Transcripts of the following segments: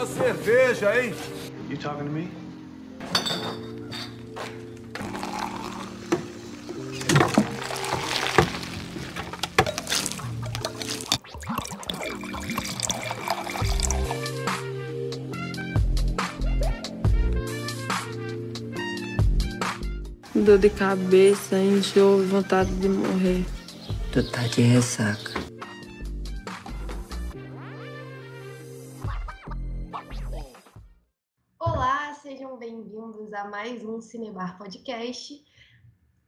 uma cerveja, hein? You talking to me? Dor de cabeça, enjoo, vontade de morrer. Tu tá de ressaca. Mais um Cinebar Podcast,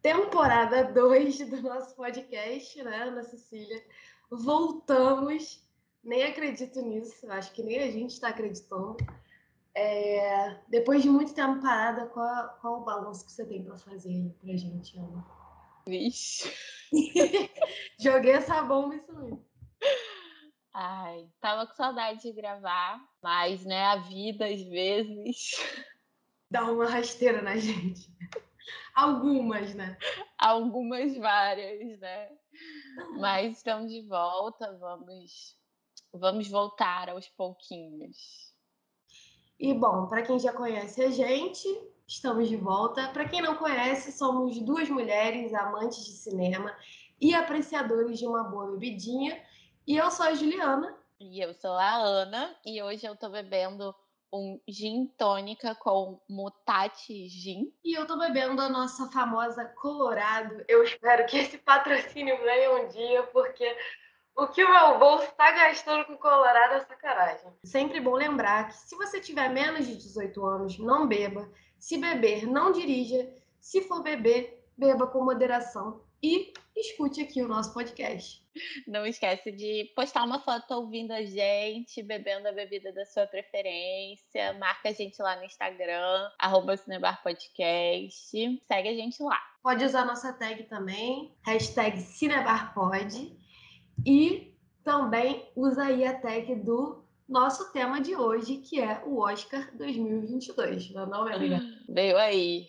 temporada 2 do nosso podcast, né, Ana Cecília? Voltamos, nem acredito nisso, acho que nem a gente está acreditando. É, depois de muito tempo parada, qual, qual o balanço que você tem para fazer aí pra gente, Ana? Vixe. Joguei essa bomba isso mesmo. Ai, tava com saudade de gravar, mas, né, a vida às vezes. Dá uma rasteira na gente. Algumas, né? Algumas várias, né? Mas estamos de volta, vamos, vamos voltar aos pouquinhos. E bom, para quem já conhece a gente, estamos de volta. Para quem não conhece, somos duas mulheres amantes de cinema e apreciadores de uma boa bebidinha. E eu sou a Juliana. E eu sou a Ana, e hoje eu tô bebendo um gin tônica com mutati gin. E eu tô bebendo a nossa famosa Colorado. Eu espero que esse patrocínio venha um dia, porque o que o meu bolso está gastando com Colorado é sacanagem. Sempre bom lembrar que se você tiver menos de 18 anos, não beba. Se beber, não dirija. Se for beber, beba com moderação. E escute aqui o nosso podcast. Não esquece de postar uma foto ouvindo a gente, bebendo a bebida da sua preferência. Marca a gente lá no Instagram, arroba Cinebarpodcast. Segue a gente lá. Pode usar nossa tag também, hashtag Cinebarpod. E também usa aí a tag do nosso tema de hoje, que é o Oscar 2022. Não, não é, amiga? Veio aí.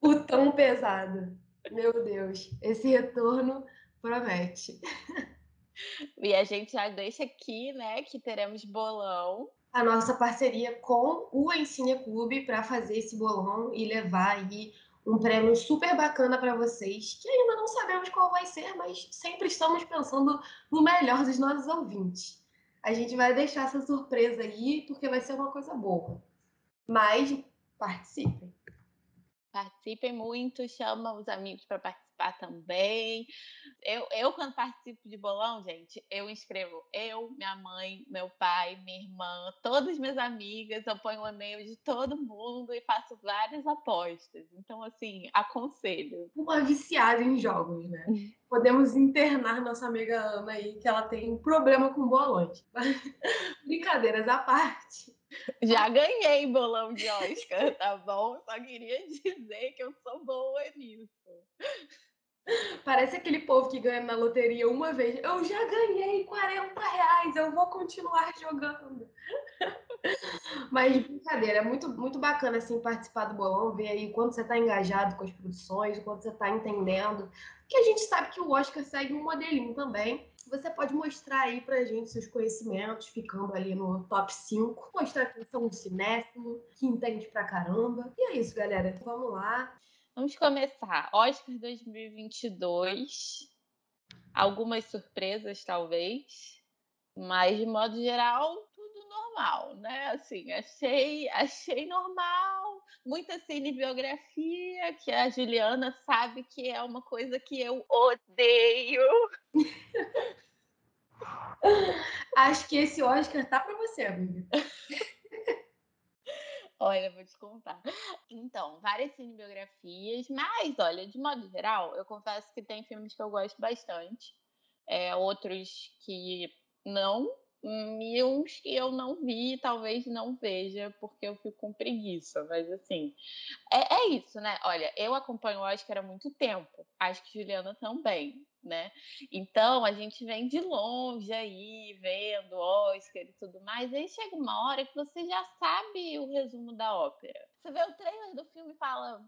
O tão pesado. Meu Deus, esse retorno promete. E a gente já deixa aqui, né, que teremos bolão. A nossa parceria com o Ensina Clube para fazer esse bolão e levar aí um prêmio super bacana para vocês, que ainda não sabemos qual vai ser, mas sempre estamos pensando no melhor dos nossos ouvintes. A gente vai deixar essa surpresa aí, porque vai ser uma coisa boa. Mas participem. Participem muito, chama os amigos para participar também. Eu, eu, quando participo de bolão, gente, eu inscrevo eu, minha mãe, meu pai, minha irmã, todas as minhas amigas, eu ponho o e-mail de todo mundo e faço várias apostas. Então, assim, aconselho. Uma viciada em jogos, né? Podemos internar nossa amiga Ana aí, que ela tem problema com bolões. Brincadeiras à parte. Já ganhei bolão de Oscar, tá bom? Só queria dizer que eu sou boa nisso. Parece aquele povo que ganha na loteria uma vez. Eu já ganhei 40 reais, eu vou continuar jogando. Mas brincadeira, é muito, muito bacana assim, participar do bolão, ver aí quanto você está engajado com as produções, quanto você está entendendo. Porque a gente sabe que o Oscar segue um modelinho também. Você pode mostrar aí pra gente seus conhecimentos, ficando ali no top 5. Mostrar que é um cinéfilo, que entende pra caramba. E é isso, galera. Vamos lá. Vamos começar. Oscar 2022. Algumas surpresas, talvez. Mas, de modo geral, normal, né? Assim, achei, achei normal. Muita cinebiografia, que a Juliana sabe que é uma coisa que eu odeio. Acho que esse Oscar tá pra você, amiga. Olha, vou te contar. Então, várias cinebiografias, mas, olha, de modo geral, eu confesso que tem filmes que eu gosto bastante, é, outros que não, e uns que eu não vi, talvez não veja, porque eu fico com preguiça, mas assim, é, é isso, né? Olha, eu acompanho o Oscar há muito tempo, acho que Juliana também, né? Então a gente vem de longe aí, vendo Oscar e tudo mais, aí chega uma hora que você já sabe o resumo da ópera. Você vê o trailer do filme e fala,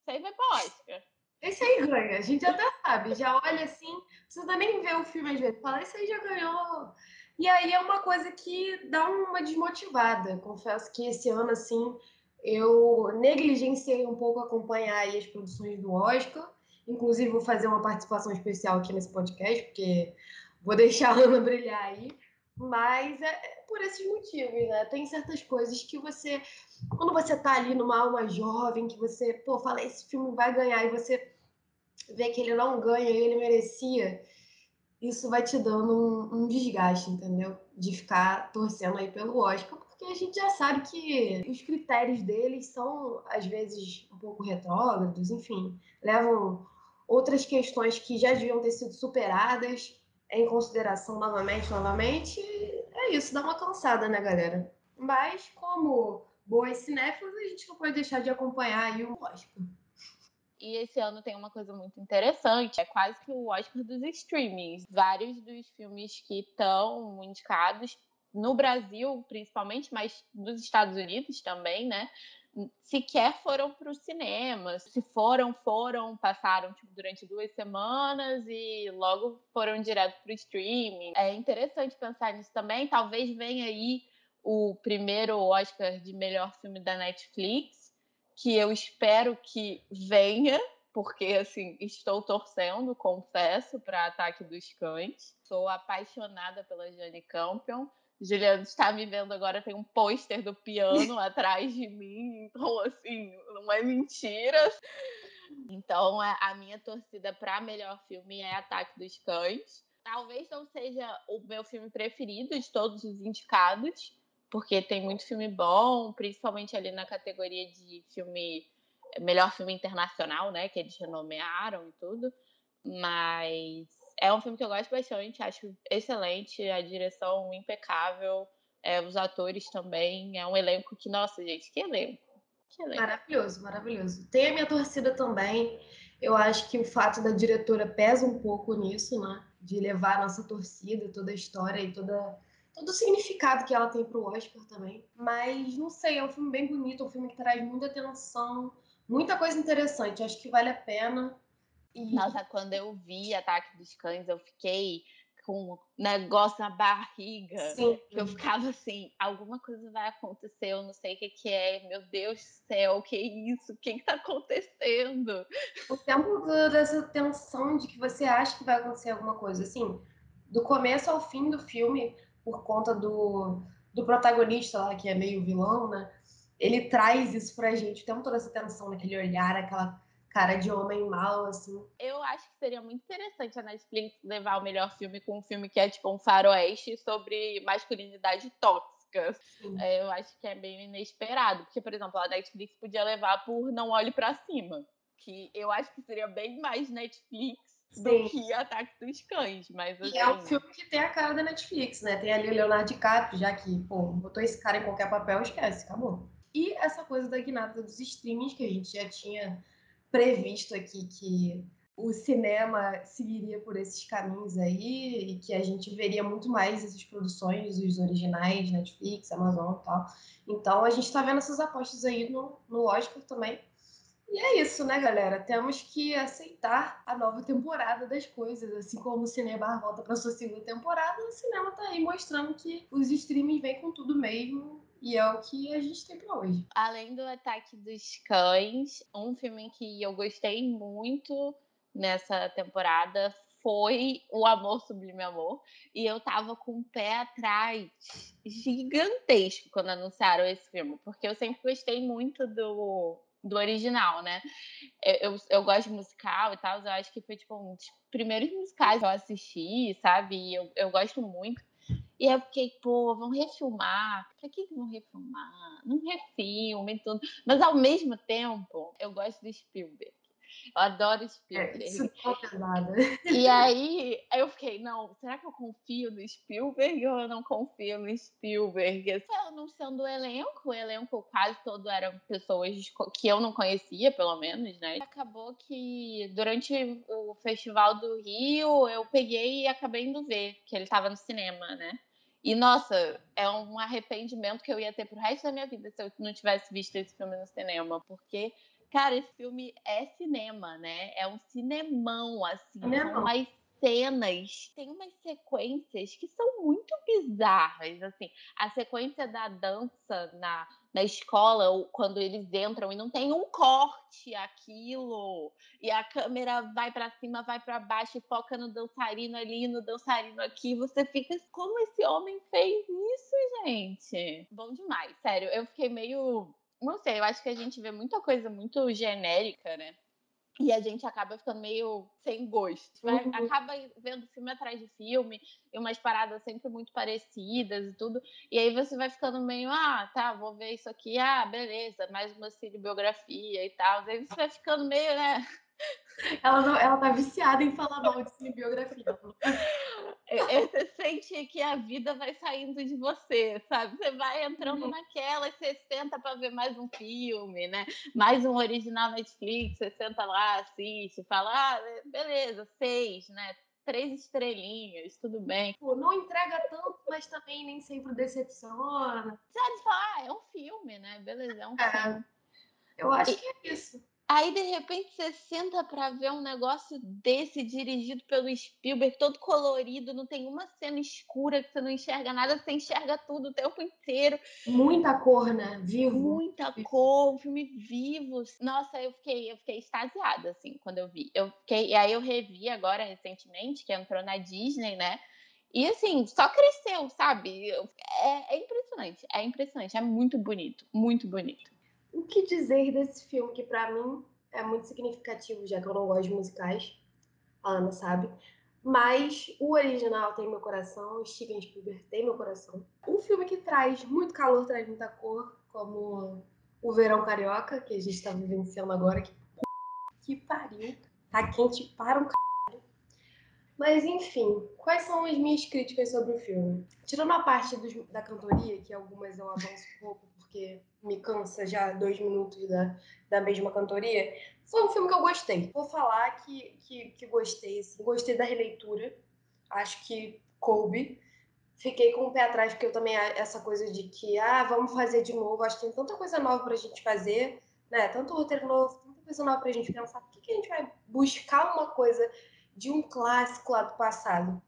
isso aí vai pro Oscar. Esse aí ganha, a gente até sabe, já olha assim, precisa nem ver o filme às vezes, fala, esse aí já ganhou. E aí é uma coisa que dá uma desmotivada. Confesso que esse ano, assim, eu negligenciei um pouco acompanhar as produções do Oscar. Inclusive, vou fazer uma participação especial aqui nesse podcast, porque vou deixar a Ana brilhar aí. Mas é por esses motivos, né? Tem certas coisas que você, quando você tá ali numa alma jovem, que você, pô, fala, esse filme vai ganhar, e você vê que ele não ganha e ele merecia, isso vai te dando um, um, desgaste, entendeu? De ficar torcendo aí pelo Oscar, porque a gente já sabe que os critérios deles são, às vezes, um pouco retrógrados, enfim, levam outras questões que já deviam ter sido superadas em consideração novamente, novamente. É isso, dá uma cansada, né, galera? Mas, como boas cinéfilas, a gente não pode deixar de acompanhar aí o Oscar. E esse ano tem uma coisa muito interessante, é quase que o Oscar dos streamings. Vários dos filmes que estão indicados no Brasil, principalmente, mas nos Estados Unidos também, né? Sequer foram para o cinema. Se foram, foram, passaram tipo, durante duas semanas e logo foram direto para o streaming. É interessante pensar nisso também. Talvez venha aí o primeiro Oscar de melhor filme da Netflix que eu espero que venha, porque assim, estou torcendo, confesso, para Ataque dos Cães. Sou apaixonada pela Jane Campion. Juliano está me vendo agora, tem um pôster do piano atrás de mim, então assim, não é mentira. Então, a minha torcida para melhor filme é Ataque dos Cães. Talvez não seja o meu filme preferido de todos os indicados, porque tem muito filme bom, principalmente ali na categoria de filme melhor filme internacional, né, que eles renomearam e tudo. Mas é um filme que eu gosto bastante, acho excelente, a direção impecável, é, os atores também, é um elenco que, nossa, gente, que elenco. Que elenco. Maravilhoso, maravilhoso. Tem a minha torcida também. Eu acho que o fato da diretora pesa um pouco nisso, né? De levar a nossa torcida, toda a história e toda todo o significado que ela tem pro Oscar também. Mas não sei, é um filme bem bonito, é um filme que traz muita atenção, muita coisa interessante. Acho que vale a pena. E... Nossa, quando eu vi Ataque dos Cães, eu fiquei com um negócio na barriga. Sim. Eu ficava assim, alguma coisa vai acontecer, eu não sei o que, que é. Meu Deus do céu, o que é isso? O que está acontecendo? O tempo dessa tensão de que você acha que vai acontecer alguma coisa. Assim, do começo ao fim do filme, por conta do, do protagonista lá, que é meio vilão, né? Ele traz isso pra gente, tem toda essa tensão naquele olhar, aquela cara de homem mal, assim. Eu acho que seria muito interessante a Netflix levar o melhor filme com um filme que é tipo um faroeste sobre masculinidade tóxica. É, eu acho que é bem inesperado, porque, por exemplo, a Netflix podia levar por Não Olhe para Cima, que eu acho que seria bem mais Netflix. Do que Ataque dos Cães. Mas, assim... E é um assim filme que tem a cara da Netflix, né? Tem ali o Leonardo DiCaprio, já que, pô, botou esse cara em qualquer papel, esquece, acabou. E essa coisa da guinada dos streamings, que a gente já tinha previsto aqui que o cinema seguiria por esses caminhos aí e que a gente veria muito mais essas produções, os originais, Netflix, Amazon e tal. Então a gente está vendo essas apostas aí no, no Oscar também. E é isso, né, galera? Temos que aceitar a nova temporada das coisas. Assim como o Cinema volta para sua segunda temporada, o cinema tá aí mostrando que os streamings vêm com tudo mesmo. E é o que a gente tem para hoje. Além do Ataque dos Cães, um filme que eu gostei muito nessa temporada foi O Amor Sublime Amor. E eu tava com o pé atrás gigantesco quando anunciaram esse filme, porque eu sempre gostei muito do do original, né? Eu, eu, gosto de musical e tal, eu acho que foi tipo um dos primeiros musicais que eu assisti, sabe? E eu, eu gosto muito. E eu fiquei, pô, vão refilmar. Pra que vão refilmar? Não refilmem tudo. Mas ao mesmo tempo, eu gosto do Spielberg. Eu adoro Spielberg. É, isso é E aí eu fiquei, não, será que eu confio no Spielberg ou eu não confio no Spielberg? Eu não sendo o elenco, o elenco quase todo eram pessoas que eu não conhecia, pelo menos, né? Acabou que durante o Festival do Rio eu peguei e acabei indo ver que ele estava no cinema, né? E, nossa, é um arrependimento que eu ia ter pro resto da minha vida se eu não tivesse visto esse filme no cinema, porque Cara, esse filme é cinema, né? É um cinemão, assim. Cinemão. São umas cenas, tem umas sequências que são muito bizarras, assim. A sequência da dança na, na escola, quando eles entram e não tem um corte aquilo, e a câmera vai para cima, vai para baixo e foca no dançarino ali, no dançarino aqui, você fica, como esse homem fez isso, gente? Bom demais, sério. Eu fiquei meio, não sei, eu acho que a gente vê muita coisa muito genérica, né? E a gente acaba ficando meio sem gosto. Vai, uhum. Acaba vendo filme atrás de filme, e umas paradas sempre muito parecidas e tudo. E aí você vai ficando meio, ah, tá, vou ver isso aqui, ah, beleza, mais uma cinebiografia e tal. Aí você vai ficando meio, né? Ela, não, ela tá viciada em falar mal de cinebiografia. É, é, você sente que a vida vai saindo de você, sabe? Você vai entrando uhum. naquela e você senta para ver mais um filme, né? Mais um original Netflix, você senta lá, assiste, fala, ah, beleza, seis, né? Três estrelinhas, tudo bem. Pô, não entrega tanto, mas também nem sempre decepciona. Sabe, falar, ah, é um filme, né? Beleza, é um é, filme. Eu acho e... que é isso. Aí, de repente, você senta para ver um negócio desse dirigido pelo Spielberg, todo colorido, não tem uma cena escura que você não enxerga nada, você enxerga tudo o tempo inteiro. Muita cor, né? Vivo. Muita cor, um filme vivo. Nossa, eu fiquei, eu fiquei extasiada, assim, quando eu vi. Eu fiquei, e aí eu revi agora recentemente, que entrou na Disney, né? E assim, só cresceu, sabe? É, é impressionante, é impressionante, é muito bonito, muito bonito o que dizer desse filme que para mim é muito significativo, já que eu não gosto de musicais, a Ana sabe. Mas o original tem meu coração, Steven Spielberg tem meu coração. Um filme que traz muito calor, traz muita cor, como o verão carioca, que a gente está vivenciando agora, que, que pariu, tá quente para um caralho. Mas enfim, quais são as minhas críticas sobre o filme? Tirando a parte dos, da cantoria, que algumas eu avanço um pouco, porque me cansa já dois minutos da, da mesma cantoria. Foi um filme que eu gostei. Vou falar que, que, que gostei, assim, gostei da releitura. Acho que coube. Fiquei com o pé atrás, porque eu também essa coisa de que, ah, vamos fazer de novo. Acho que tem tanta coisa nova pra gente fazer, né? Tanto roteiro novo, tanta coisa nova pra gente pensar. Por que, que a gente vai buscar uma coisa de um clássico lá do passado?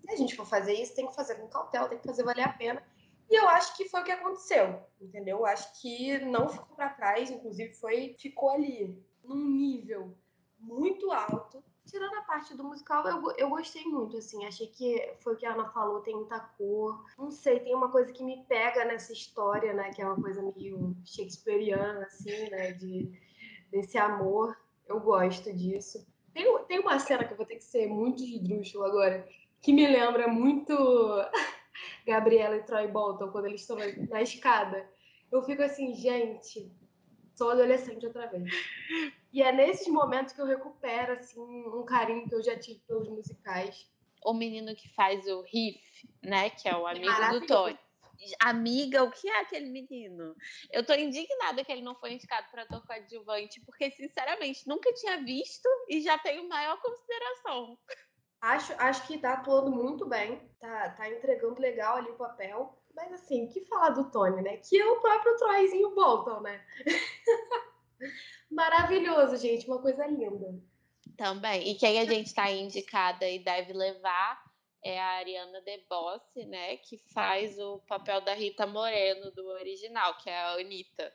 Se a gente for fazer isso, tem que fazer com cautela, tem que fazer valer a pena. E eu acho que foi o que aconteceu, entendeu? Eu acho que não ficou para trás, inclusive foi ficou ali num nível muito alto. Tirando a parte do musical, eu, eu gostei muito, assim. Achei que foi o que a Ana falou, tem muita cor. Não sei, tem uma coisa que me pega nessa história, né? Que é uma coisa meio shakespeariana, assim, né? De, desse amor. Eu gosto disso. Tem, tem uma cena que eu vou ter que ser muito esdrúxula agora, que me lembra muito Gabriela e Troy Bolton, quando eles estão na escada. Eu fico assim, gente, sou adolescente outra vez. E é nesses momentos que eu recupero, assim, um carinho que eu já tive pelos musicais. O menino que faz o riff, né, que é o amigo do Tony. Amiga, o que é aquele menino? Eu tô indignada que ele não foi indicado para ator coadjuvante, porque, sinceramente, nunca tinha visto e já tenho maior consideração. Acho, acho que tá atuando muito bem, tá, tá entregando legal ali o papel. Mas assim, que falar do Tony, né? Que é o próprio Troyzinho Bolton, né? Maravilhoso, gente, uma coisa linda. Também. E quem a gente tá indicada e deve levar é a Ariana DeBosse, né? Que faz o papel da Rita Moreno do original, que é a Anitta.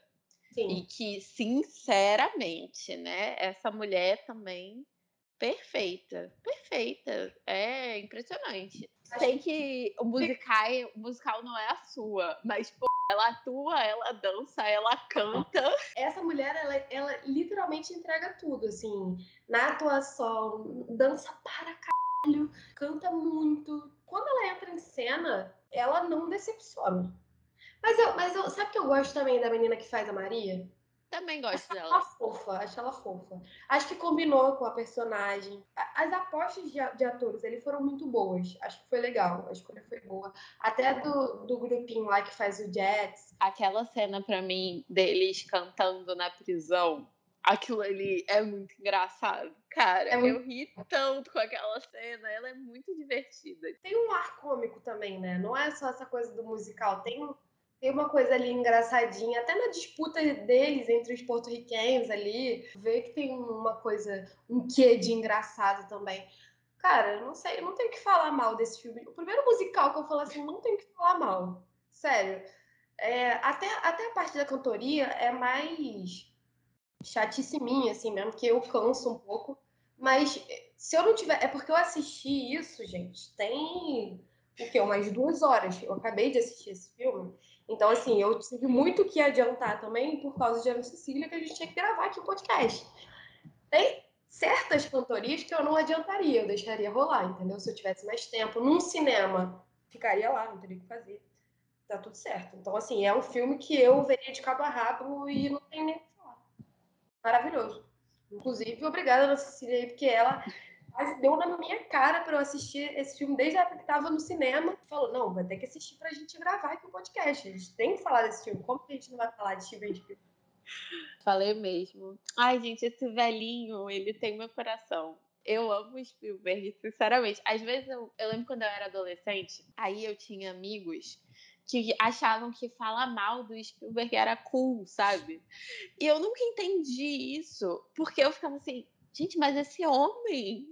Sim. E que, sinceramente, né? Essa mulher também perfeita, perfeita. É impressionante. Sei que o musical, o musical não é a sua, mas pô, ela atua, ela dança, ela canta. Essa mulher, ela, ela literalmente entrega tudo, assim, na atuação, dança para caralho, canta muito. Quando ela entra em cena, ela não decepciona. Mas eu, mas eu, sabe que eu gosto também da menina que faz a Maria? Também gosto acho dela. Ela fofa, acho ela fofa. Acho que combinou com a personagem. As apostas de, de, atores, eles foram muito boas. Acho que foi legal, a escolha foi boa. Até do, do grupinho lá que faz o Jets. Aquela cena para mim deles cantando na prisão, aquilo ali é muito engraçado. Cara, é muito... eu ri tanto com aquela cena, ela é muito divertida. Tem um ar cômico também, né? Não é só essa coisa do musical, tem um tem uma coisa ali engraçadinha, até na disputa deles entre os porto-riquenhos ali, vê que tem uma coisa, um quê de engraçado também. Cara, não sei, eu não tenho que falar mal desse filme. O primeiro musical que eu falo assim, não tenho que falar mal. Sério. É, até, até a parte da cantoria é mais chatice minha, assim mesmo, que eu canso um pouco. Mas se eu não tiver. É porque eu assisti isso, gente, tem o quê? Umas duas horas. Eu acabei de assistir esse filme. Então, assim, eu tive muito que adiantar também por causa de Ana Cecília, que a gente tinha que gravar aqui o podcast. Tem certas cantorias que eu não adiantaria, eu deixaria rolar, entendeu? Se eu tivesse mais tempo. Num cinema, ficaria lá, não teria o que fazer. Tá tudo certo. Então, assim, é um filme que eu veria de cabo a rabo e não tem nem o que falar. Maravilhoso. Inclusive, obrigada, Ana Cecília, porque ela deu na minha cara para eu assistir esse filme desde a época que estava no cinema. Falou, não, vai ter que assistir para a gente gravar aqui o podcast. A gente tem que falar desse filme. Como que a gente não vai falar de Steven Spielberg? Falei mesmo. Ai, gente, esse velhinho, ele tem meu coração. Eu amo Spielberg, sinceramente. Às vezes eu, eu lembro quando eu era adolescente, aí eu tinha amigos que achavam que falar mal do Spielberg era cool, sabe? E eu nunca entendi isso, porque eu ficava assim, gente, mas esse homem,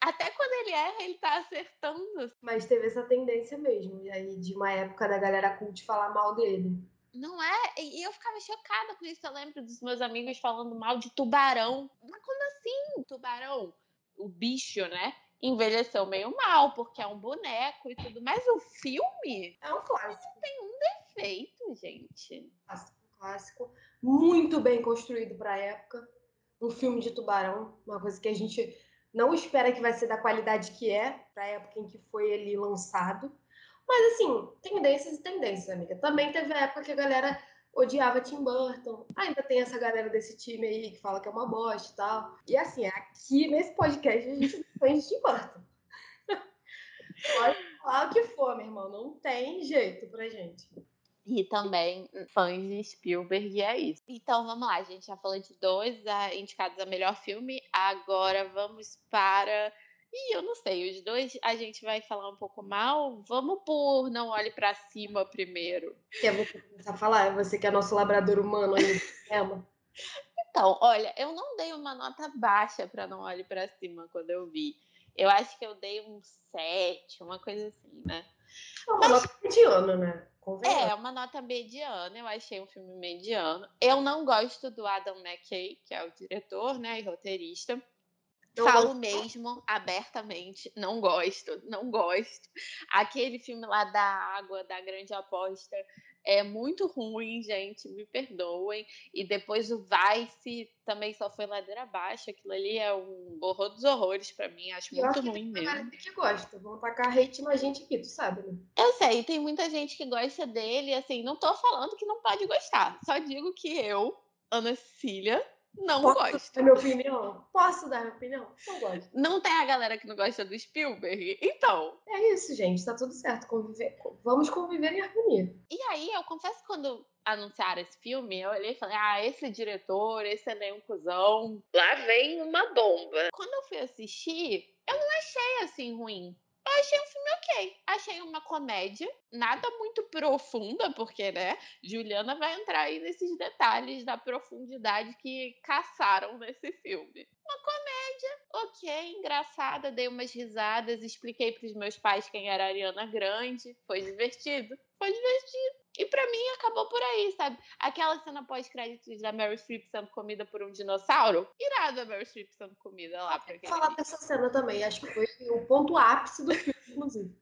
até quando ele erra, ele tá acertando. Mas teve essa tendência mesmo, e aí de uma época da galera cult falar mal dele. Não é? E eu ficava chocada com isso. Eu lembro dos meus amigos falando mal de tubarão. Mas como assim, tubarão? O bicho, né? Envelheceu meio mal, porque é um boneco e tudo. Mas o filme. É um clássico. Não tem um defeito, gente. Clássico, clássico. Muito bem construído pra época. Um filme de tubarão. Uma coisa que a gente não espera que vai ser da qualidade que é, pra época em que foi ele lançado. Mas assim, tendências e tendências, amiga. Também teve a época que a galera odiava Tim Burton. Ainda tem essa galera desse time aí que fala que é uma bosta e tal. E assim, aqui nesse podcast a gente foi de Tim Burton. Pode falar o que for, meu irmão. Não tem jeito pra gente. E também fãs de Spielberg, e é isso. Então vamos lá, a gente já falou de dois indicados a melhor filme. Agora vamos para e eu não sei, os dois a gente vai falar um pouco mal. Vamos por Não Olhe para Cima primeiro. Quer você começar a falar? É você que é nosso labrador humano aí no cinema. Então, olha, eu não dei uma nota baixa para Não Olhe para Cima quando eu vi. Eu acho que eu dei um 7, uma coisa assim, né? É uma Mas... nota mediana, né? É, uma nota mediana. Eu achei um filme mediano. Eu não gosto do Adam McKay, que é o diretor, né, e roteirista. Não Falo gosto. mesmo, abertamente, não gosto, não gosto. Aquele filme lá da água, da grande aposta, é muito ruim, gente, me perdoem. E depois o Vice também só foi ladeira abaixo. Aquilo ali é um horror dos horrores para mim, acho eu muito acho ruim que mesmo. que gosta, vão tacar hate na gente aqui, tu sabe, né? Eu sei, tem muita gente que gosta dele, assim, não tô falando que não pode gostar, só digo que eu, Ana Cecília, não Posso gosto. Dar minha opinião? Posso dar minha opinião? Não gosto. Não tem a galera que não gosta do Spielberg? Então. É isso, gente. Tá tudo certo. Conviver... Vamos conviver em harmonia. E aí, eu confesso que quando anunciaram esse filme, eu olhei e falei: ah, esse diretor, esse elencozão. Lá vem uma bomba. Quando eu fui assistir, eu não achei assim ruim. Eu achei um filme ok. Achei uma comédia, nada muito profunda, porque, né, Juliana vai entrar aí nesses detalhes da profundidade que caçaram nesse filme. Uma comédia, ok, engraçada, dei umas risadas, expliquei para os meus pais quem era a Ariana Grande, foi divertido, foi divertido. E para mim acabou por aí, sabe? Aquela cena pós-créditos da Mary Streep sendo comida por um dinossauro. Irada a Mary Streep sendo comida lá. Pra falar dessa cena também, acho que foi o ponto ápice do filme, inclusive.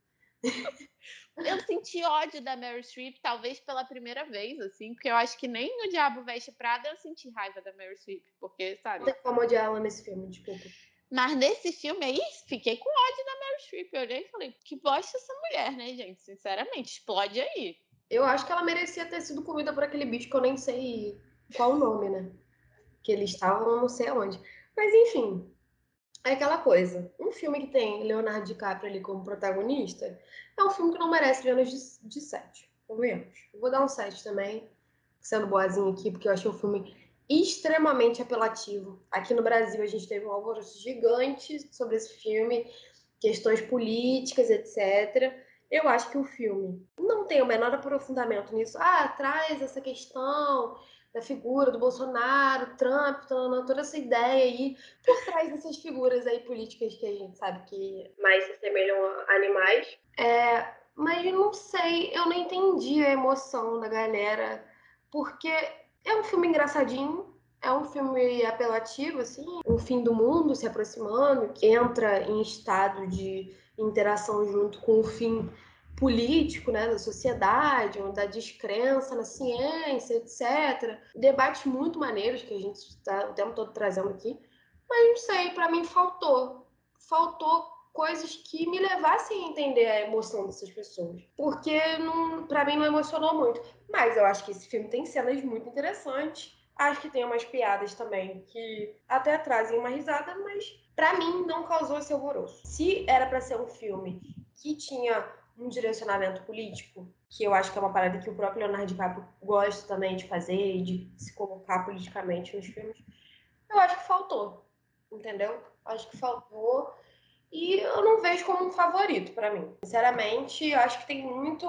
eu senti ódio da Mary Streep, talvez pela primeira vez, assim, porque eu acho que nem no Diabo Veste Prada eu senti raiva da Mary Streep, porque, sabe? Não tem como odiar ela nesse filme, desculpa. Mas nesse filme aí, fiquei com ódio da Mary Streep. Eu olhei e falei, que bosta essa mulher, né, gente? Sinceramente, explode aí. Eu acho que ela merecia ter sido comida por aquele bicho que eu nem sei qual o nome, né? Que eles estavam não sei aonde. Mas enfim, é aquela coisa. Um filme que tem Leonardo DiCaprio ali como protagonista é um filme que não merece menos de, de 7. Convenhamos. Eu vou dar um 7 também, sendo boazinho aqui, porque eu achei o filme extremamente apelativo. Aqui no Brasil a gente teve um alvoroço gigante sobre esse filme, questões políticas, etc. Eu acho que o filme não tem o menor aprofundamento nisso. Ah, traz essa questão da figura do Bolsonaro, Trump, toda essa ideia aí, por trás dessas figuras aí políticas que a gente sabe que mais se assemelham a animais. É, mas não sei, eu não entendi a emoção da galera, porque é um filme engraçadinho, é um filme apelativo, assim, o fim do mundo se aproximando, que entra em estado de interação junto com o fim político, né, da sociedade, da descrença na ciência, etc. Debates muito maneiros que a gente está o tempo todo trazendo aqui, mas não sei, para mim faltou. Faltou coisas que me levassem a entender a emoção dessas pessoas. Porque para mim não emocionou muito. Mas eu acho que esse filme tem cenas muito interessantes. Acho que tem umas piadas também que até trazem uma risada, mas para mim não causou esse alvoroço. Se era para ser um filme que tinha um direcionamento político, que eu acho que é uma parada que o próprio Leonardo DiCaprio gosta também de fazer e de se colocar politicamente nos filmes, eu acho que faltou, entendeu? Acho que faltou e eu não vejo como um favorito para mim. Sinceramente, acho que tem muito.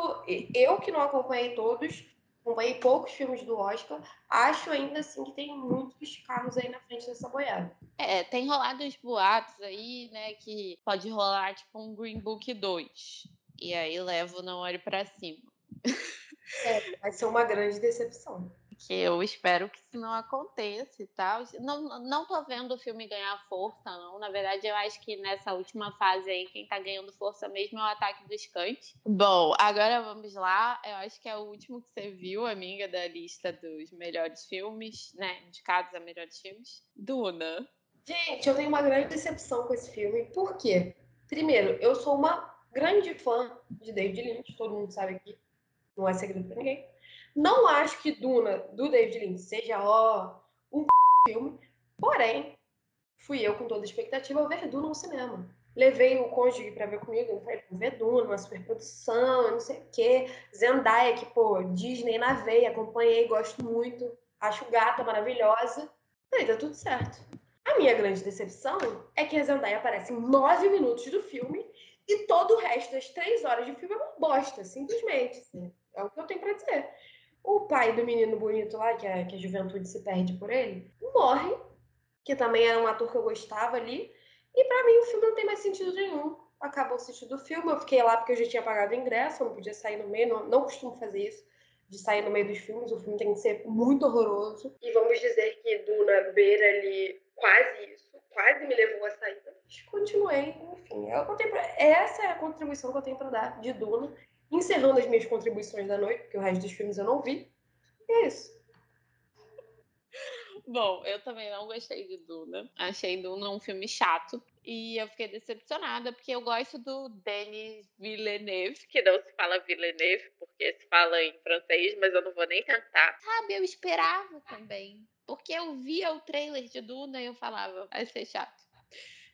Eu que não acompanhei todos, acompanhei poucos filmes do Oscar, acho ainda assim que tem muitos carros aí na frente dessa boiada. É, tem rolado os boatos aí, né, que pode rolar tipo um Green Book 2. E aí levo não olho para cima. É, vai ser uma grande decepção. Que eu espero que isso não aconteça e tal. Não, não tô vendo o filme ganhar força, não. Na verdade, eu acho que nessa última fase aí, quem tá ganhando força mesmo é o ataque dos cães. Bom, agora vamos lá. Eu acho que é o último que você viu, amiga, da lista dos melhores filmes, né? Indicados a melhores filmes. Duna. Gente, eu tenho uma grande decepção com esse filme. Por quê? Primeiro, eu sou uma grande fã de David Lynch, todo mundo sabe aqui, não é segredo para ninguém. Não acho que Duna, do David Lynch, seja ó, um filme, porém, fui eu com toda a expectativa ver Duna no cinema. Levei o cônjuge para ver comigo, falei, ver Duna, uma superprodução, não sei o quê. Zendaya, que, pô, Disney na veia, acompanhei, gosto muito, acho gata maravilhosa. Falei, deu tudo certo. A minha grande decepção é que a Zendaya aparece em nove minutos do filme e todo o resto das três horas de filme é uma bosta, simplesmente. Assim. É o que eu tenho para dizer. O pai do menino bonito lá, que a, que a juventude se perde por ele, morre, que também era um ator que eu gostava ali. E para mim o filme não tem mais sentido nenhum. Acabou o sentido do filme. Eu fiquei lá porque eu já tinha pagado o ingresso, eu não podia sair no meio, não, não costumo fazer isso de sair no meio dos filmes. O filme tem que ser muito horroroso. E vamos dizer que Duna beira ali quase isso quase me levou a sair, mas continuei, enfim. Eu contei pra... Essa é a contribuição que eu tenho para dar de Duna, encerrando as minhas contribuições da noite, porque o resto dos filmes eu não vi. E é isso. Bom, eu também não gostei de Duna. Achei Duna um filme chato. E eu fiquei decepcionada, porque eu gosto do Denis Villeneuve, que não se fala Villeneuve, porque se fala em francês, mas eu não vou nem tentar. Sabe, eu esperava também. Porque eu via o trailer de Duna e eu falava, vai ser chato.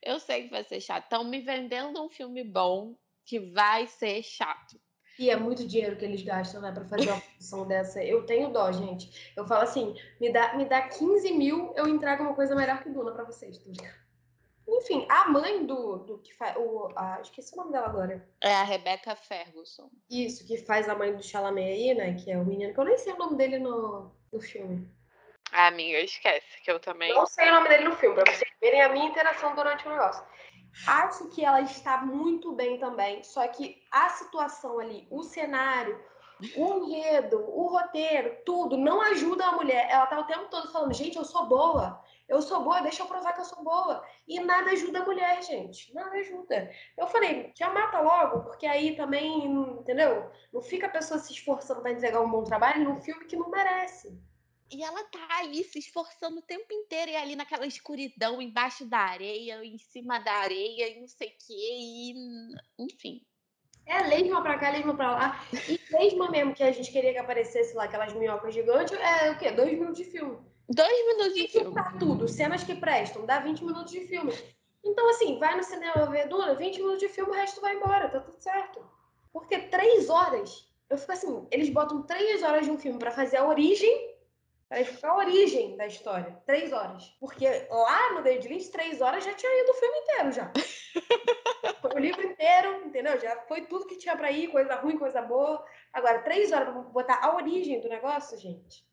Eu sei que vai ser chato. Estão me vendendo um filme bom que vai ser chato. E é muito dinheiro que eles gastam, né, pra fazer uma produção dessa. Eu tenho dó, gente. Eu falo assim, me dá, me dá 15 mil, eu entrego uma coisa melhor que Duna pra vocês, Enfim, a mãe do, do que faz. O, a, esqueci o nome dela agora. É a Rebecca Ferguson. Isso, que faz a mãe do Chalamet aí, né? Que é o menino, que eu nem sei o nome dele no, no filme. Ah, amiga, esquece, que eu também. Não sei o nome dele no filme, pra vocês verem a minha interação durante o negócio. Acho que ela está muito bem também, só que a situação ali, o cenário, o enredo, o roteiro, tudo, não ajuda a mulher. Ela tá o tempo todo falando, gente, eu sou boa, eu sou boa, deixa eu provar que eu sou boa. E nada ajuda a mulher, gente. Nada ajuda. Eu falei, já mata logo, porque aí também, entendeu? Não fica a pessoa se esforçando para entregar um bom trabalho num filme que não merece. E ela tá ali se esforçando o tempo inteiro e ali naquela escuridão, embaixo da areia, em cima da areia, e não sei o quê, e enfim. É lesma pra cá, lesma pra lá. E lesma mesmo que a gente queria que aparecesse lá, aquelas minhocas gigantes, é o quê? Dois minutos de filme. Dois minutos de filme. Tá tudo, cenas que prestam, dá 20 minutos de filme. Então, assim, vai no cinema ver Duna, 20 minutos de filme, o resto vai embora, tá tudo certo. Porque três horas, eu fico assim, eles botam três horas de um filme para fazer a origem a origem da história. Três horas. Porque lá no David Lynch, três horas já tinha ido o filme inteiro já. foi o livro inteiro, entendeu? Já foi tudo que tinha para ir, coisa ruim, coisa boa. Agora, três horas para botar a origem do negócio, gente,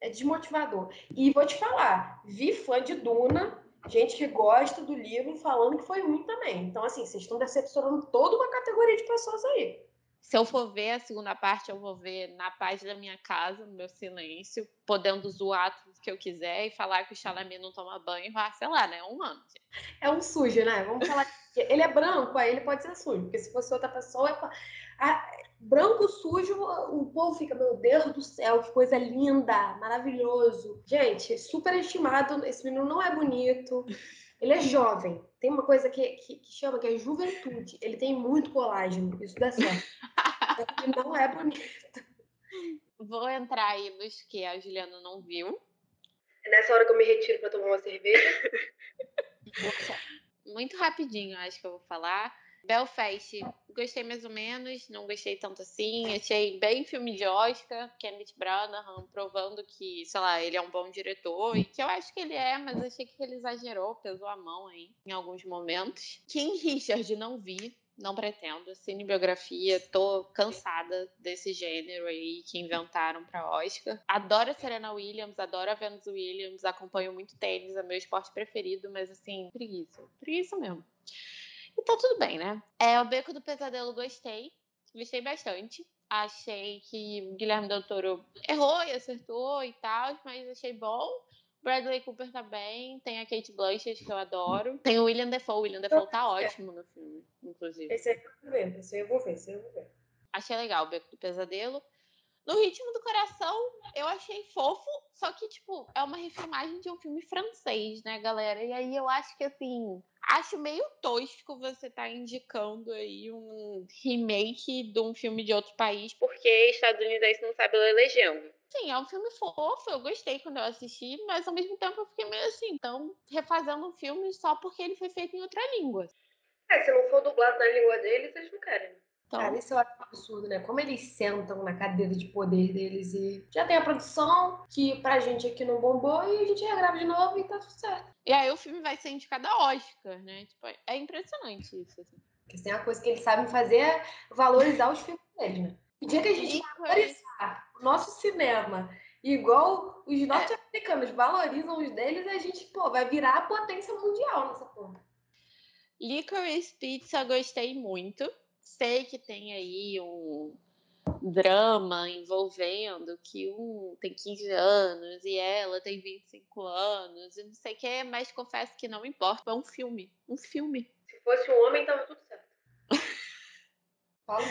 é desmotivador. E vou te falar, vi fã de Duna, gente que gosta do livro, falando que foi ruim também. Então, assim, vocês estão decepcionando toda uma categoria de pessoas aí. Se eu for ver a segunda parte, eu vou ver na paz da minha casa, no meu silêncio, podendo zoar tudo que eu quiser e falar que o Chalamet não toma banho, ah, sei lá, né? Um ano. É um sujo, né? Vamos falar ele é branco, aí ele pode ser sujo, porque se fosse outra pessoa, é... ah, branco sujo, o povo fica, meu Deus do céu, que coisa linda, maravilhoso. Gente, super estimado, esse menino não é bonito. Ele é jovem. Tem uma coisa que, que, que, chama que é juventude. Ele tem muito colágeno. Isso dá certo. ele não é bonito. Vou entrar aí nos que a Juliana não viu. É nessa hora que eu me retiro para tomar uma cerveja. Muito rapidinho, acho que eu vou falar. Belfast, gostei mais ou menos, não gostei tanto assim. Achei bem filme de Oscar, Kenneth Branagh provando que, sei lá, ele é um bom diretor e que eu acho que ele é, mas achei que ele exagerou, pesou a mão aí em alguns momentos. King Richard não vi, não pretendo. Cinebiografia, tô cansada desse gênero aí que inventaram para Oscar. Adoro a Serena Williams, adoro a Venus Williams, acompanho muito tênis, é meu esporte preferido, mas assim, preguiça. Preguiça mesmo. E tá tudo bem, né? É, o Beco do Pesadelo gostei. Gostei bastante. Achei que o Guilherme Del Toro errou e acertou e tal, mas achei bom. Bradley Cooper tá bem. Tem a Kate Blanchett, que eu adoro. Tem o William Defoe. O William Defoe tá ótimo no filme, inclusive. Esse aí eu vou ver. Esse aí eu vou ver. Esse aí eu vou ver. Achei legal o Beco do Pesadelo. No Ritmo do Coração, eu achei fofo, só que, tipo, é uma refilmagem de um filme francês, né, galera? E aí eu acho que, assim, acho meio tosco você estar tá indicando aí um remake de um filme de outro país, porque estadunidense não sabe ler legenda. Sim, é um filme fofo, eu gostei quando eu assisti, mas ao mesmo tempo eu fiquei meio assim, então, refazendo um filme só porque ele foi feito em outra língua. É, se não for dublado na língua deles, eles não querem. Então... Cara, isso eu acho absurdo, né? Como eles sentam na cadeira de poder deles e já tem a produção que pra gente aqui não bombou e a gente regrava de novo e tá tudo certo. E aí o filme vai ser indicado a Oscar, né? Tipo, é impressionante isso, assim. Porque tem uma coisa que eles sabem fazer é valorizar os filmes deles, né? O dia que a gente valorizar o nosso cinema igual os é. norte-americanos é. valorizam os deles, a gente, pô, vai virar a potência mundial nessa porra. Licorice Pizza gostei muito sei que tem aí um drama envolvendo que um tem 15 anos e ela tem 25 anos e não sei o que, mas confesso que não importa. É um filme. Um filme. Se fosse um homem, tava tudo certo. Fala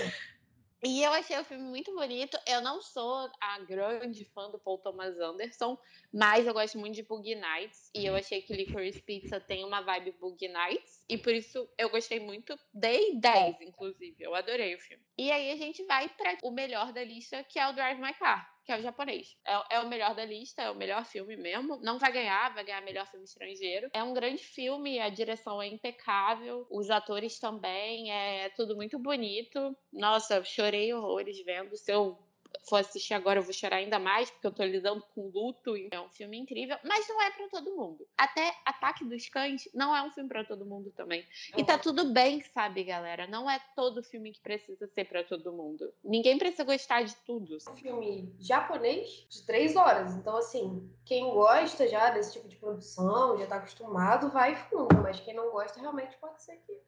e eu achei o filme muito bonito. Eu não sou a grande fã do Paul Thomas Anderson, mas eu gosto muito de Boogie Nights. E eu achei que Licorice Pizza tem uma vibe Boogie Nights. E por isso eu gostei muito. Dei 10, inclusive. Eu adorei o filme. E aí a gente vai para o melhor da lista, que é o Drive My Car que é o japonês. É, é, o melhor da lista, é o melhor filme mesmo. Não vai ganhar, vai ganhar melhor filme estrangeiro. É um grande filme, a direção é impecável, os atores também, é tudo muito bonito. Nossa, chorei horrores vendo. Se eu for assistir agora, eu vou chorar ainda mais, porque eu tô lidando com luto. É um filme incrível, mas não é para todo mundo. Até Ataque dos Cães não é um filme para todo mundo também. E tá tudo bem, sabe, galera? Não é todo filme que precisa ser para todo mundo. Ninguém precisa gostar de tudo. Um filme japonês de três horas. Então, assim, quem gosta já desse tipo de produção, já tá acostumado, vai fundo. Mas quem não gosta, realmente pode ser que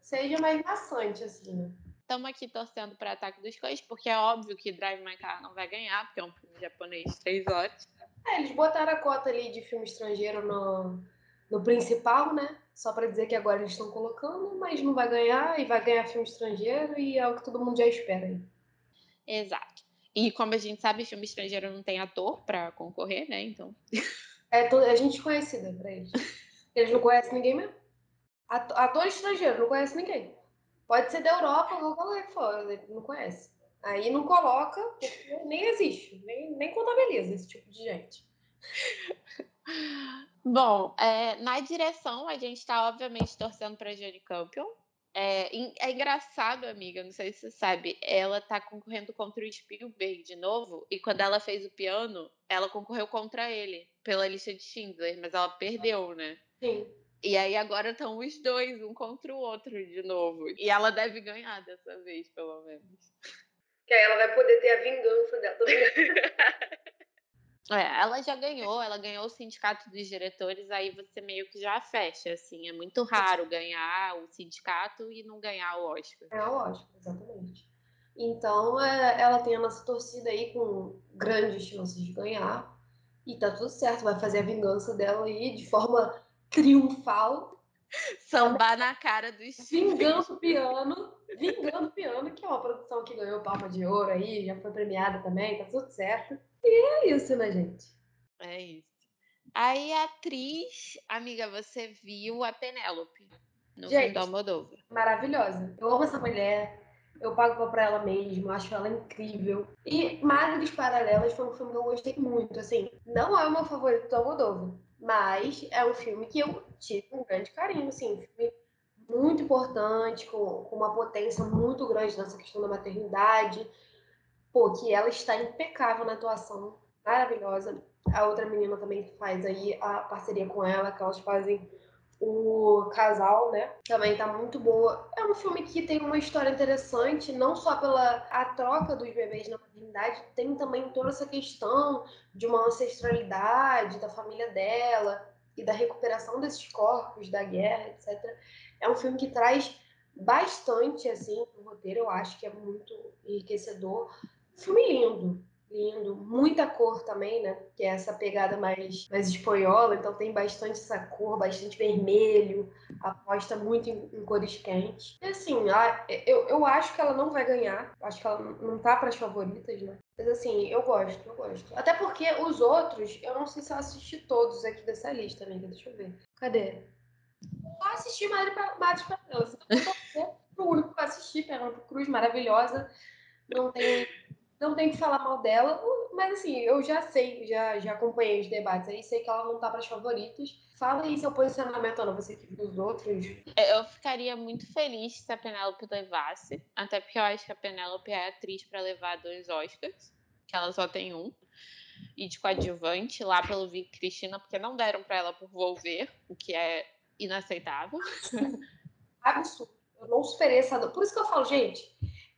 seja mais maçante, assim, né? Estamos aqui torcendo para Ataque dos Cães, porque é óbvio que Drive My Car não vai ganhar, porque é um filme japonês três horas. É, eles botaram a cota ali de filme estrangeiro no, no principal, né? Só para dizer que agora eles estão colocando, mas não vai ganhar e vai ganhar filme estrangeiro e é o que todo mundo já espera aí. Exato. E como a gente sabe, filme estrangeiro não tem ator para concorrer, né? Então. É, é gente conhecida para eles. Eles não conhecem ninguém mesmo. Ator estrangeiro, não conhece ninguém. Pode ser da Europa, qualquer for, não conhece. Aí não coloca, porque nem existe, nem, nem contabiliza esse tipo de gente. Bom, é, na direção a gente está obviamente torcendo para Jane Campion, É, é engraçado, amiga, não sei se você sabe, ela tá concorrendo contra o Spielberg de novo, e quando ela fez o piano, ela concorreu contra ele, pela lista de Schindler, mas ela perdeu, né? Sim. E aí agora estão os dois, um contra o outro de novo. E ela deve ganhar dessa vez, pelo menos. Que aí ela vai poder ter a vingança dela. É, ela já ganhou, ela ganhou o sindicato dos diretores, aí você meio que já fecha, assim. É muito raro ganhar o sindicato e não ganhar o Oscar. É o Oscar, exatamente. Então, é, ela tem a nossa torcida aí com grandes chances de ganhar. E tá tudo certo, vai fazer a vingança dela aí de forma triunfal. Sambar na cara dos Vingando o Piano. Vingando o Piano, que é uma produção que ganhou Palma de Ouro aí, já foi premiada também, tá tudo certo. E é isso, né, gente? É isso. Aí a atriz, amiga, você viu a Penélope no Gente, filme do Almodóvar. Maravilhosa. Eu amo essa mulher. Eu pago pra ela mesmo, acho ela incrível. E Madres Paralelas foi um filme que eu gostei muito. Assim, não é o meu favorito do Almodóvar, mas é um filme que eu tive um grande carinho. Assim, um filme muito importante, com, com uma potência muito grande nessa questão da maternidade. Pô, que ela está impecável na atuação, maravilhosa. A outra menina também faz aí a parceria com ela, que elas fazem o casal, né? Também tá muito boa. É um filme que tem uma história interessante, não só pela a troca dos bebês na maternidade, tem também toda essa questão de uma ancestralidade da família dela e da recuperação desses corpos da guerra, etc. É um filme que traz bastante assim o roteiro, eu acho que é muito enriquecedor. Filme lindo, lindo, muita cor também, né? Que é essa pegada mais, mais espanhola, então tem bastante essa cor, bastante vermelho, aposta muito em, em cores quentes. E assim, a, eu, eu acho que ela não vai ganhar, acho que ela não tá para as favoritas, né? Mas assim, eu gosto, eu gosto. Até porque os outros, eu não sei se eu assisti todos aqui dessa lista, amiga, deixa eu ver. Cadê? Eu assisti Madre Madre Panelas, então eu tô pro único que assisti, Penélope Cruz, maravilhosa. Não tem não tem que falar mal dela, mas assim, eu já sei, já, já acompanhei os debates aí, sei que ela não tá para as favoritas. Fala aí seu posicionamento, Ana, você que viu os outros. Eu ficaria muito feliz se a Penélope levasse, até porque eu acho que a Penélope é atriz para levar dois Oscars, que ela só tem um. E de coadjuvante lá pelo Vic Cristina, porque não deram para ela por Volver, o que é inaceitável. Absurdo. Eu não superei essa dor. Por isso que eu falo, gente,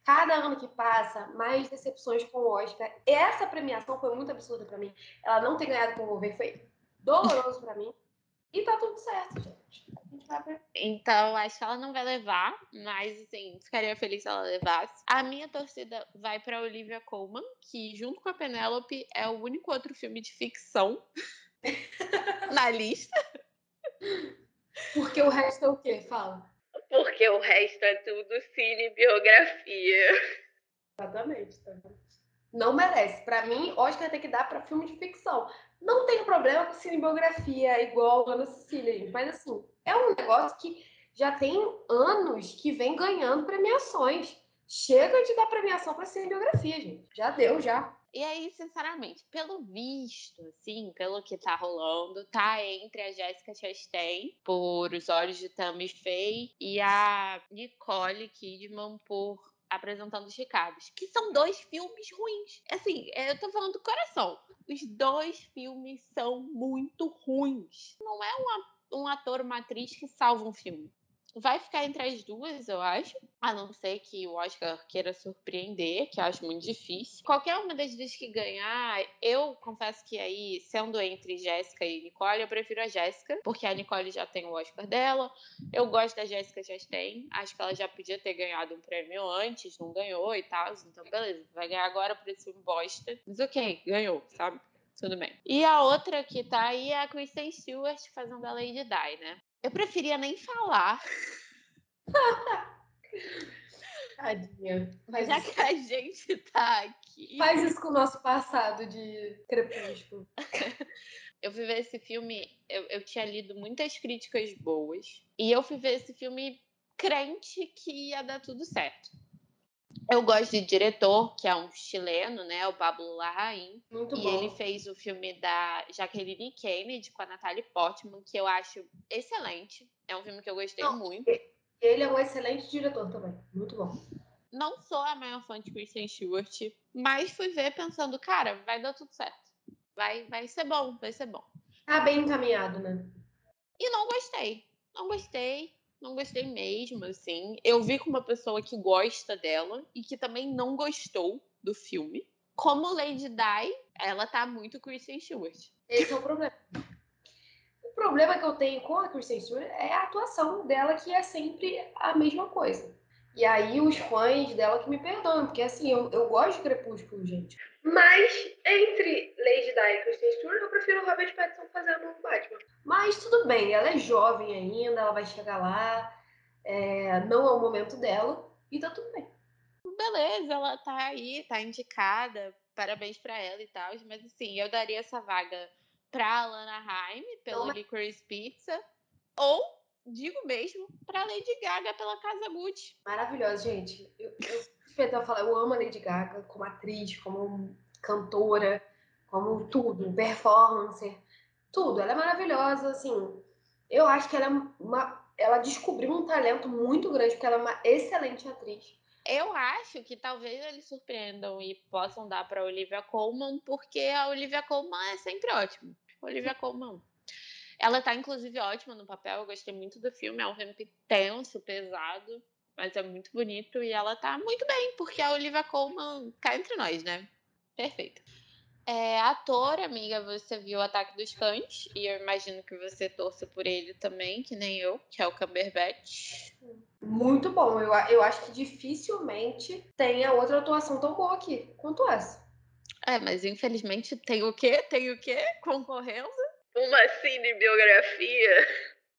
cada ano que passa, mais decepções com o Oscar. Essa premiação foi muito absurda para mim. Ela não ter ganhado com o Wolverine foi doloroso para mim. E tá tudo certo, gente. Então, acho que ela não vai levar, mas assim, ficaria feliz se ela levasse. A minha torcida vai para Olivia Colman, que junto com a Penélope é o único outro filme de ficção na lista. Porque o resto é o quê? Fala. Porque o resto é tudo cinebiografia. Exatamente. Tá não merece. Para mim, Oscar tem que dar para filme de ficção. Não tenho problema com cinebiografia igual Ana Cecília, gente. Mas assim, é um negócio que já tem anos que vem ganhando premiações. Chega de dar premiação para cinebiografia, gente. Já deu, já. E aí, sinceramente, pelo visto, assim, pelo que tá rolando, tá entre a Jéssica Chastain por Os Olhos de Tammy Faye e a Nicole Kidman por Apresentando os Ricardos, que são dois filmes ruins. Assim, eu tô falando do coração. Os dois filmes são muito ruins. Não é uma, um ator, uma atriz que salva um filme vai ficar entre as duas, eu acho. A não ser que o Oscar queira surpreender, que eu acho muito difícil. Qualquer uma das duas que ganhar, eu confesso que aí, sendo entre Jéssica e Nicole, eu prefiro a Jéssica, porque a Nicole já tem o Oscar dela. Eu gosto da Jéssica Chastain. Acho que ela já podia ter ganhado um prêmio antes, não ganhou e tal. Então, beleza, vai ganhar agora por esse bosta. Mas ok, ganhou, sabe? Tudo bem. E a outra que tá aí é a Kristen Stewart fazendo a Lady Di, né? Eu preferia nem falar. Tadinha. Mas já que a gente tá aqui. Faz isso com o nosso passado de crepúsculo. eu fui ver esse filme, eu, eu tinha lido muitas críticas boas. E eu fui ver esse filme crente que ia dar tudo certo. Eu gosto de diretor, que é um chileno, né? O Pablo Larraín. Muito e bom. ele fez o filme da Jacqueline Kennedy com a Natalie Portman, que eu acho excelente. É um filme que eu gostei Não, muito. Ele é um excelente diretor também. Muito bom. Não sou a maior fã de Kristen Stewart, mas fui ver pensando, cara, vai dar tudo certo. Vai, vai ser bom, vai ser bom. Tá bem encaminhado, né? E não gostei. Não gostei. Não gostei mesmo, assim. Eu vi com uma pessoa que gosta dela e que também não gostou do filme. Como Lady Di, ela tá muito Kristen Stewart. Esse é o problema. O problema que eu tenho com a Kristen Stewart é a atuação dela, que é sempre a mesma coisa. E aí os fãs dela que me perdoam, porque assim, eu, eu gosto de Crepúsculo, gente. Mas entre Lady Di e Kristen Stewart, eu prefiro o Robert Pattinson fazendo o Batman. Mas tudo bem, ela é jovem ainda, ela vai chegar lá, é, não é o momento dela, e tá tudo bem. Beleza, ela tá aí, tá indicada, parabéns pra ela e tal, mas assim, eu daria essa vaga pra Lana Haim, pelo Não, Licorice Pizza, ou digo mesmo, pra Lady Gaga pela Casa Gucci. Maravilhosa, gente. Eu, eu, eu amo a Lady Gaga como atriz, como cantora, como tudo, performance, tudo. Ela é maravilhosa, assim. Eu acho que ela é uma. Ela descobriu um talento muito grande, porque ela é uma excelente atriz. Eu acho que talvez eles surpreendam e possam dar pra Olivia Colman, porque a Olivia Colman é sempre ótima. Olivia Colman. Ela tá, inclusive, ótima no papel. Eu gostei muito do filme. É um filme tenso, pesado, mas é muito bonito. E ela tá muito bem, porque a Olivia Colman cá entre nós, né? Perfeito. É, ator, amiga, você viu o Ataque dos Cães. E eu imagino que você torça por ele também, que nem eu, que é o Cumberbatch. Muito bom. Eu, eu acho que dificilmente tenha outra atuação tão boa aqui quanto essa. É, mas infelizmente tem o quê? Tem o quê concorrendo? Uma cinebiografia.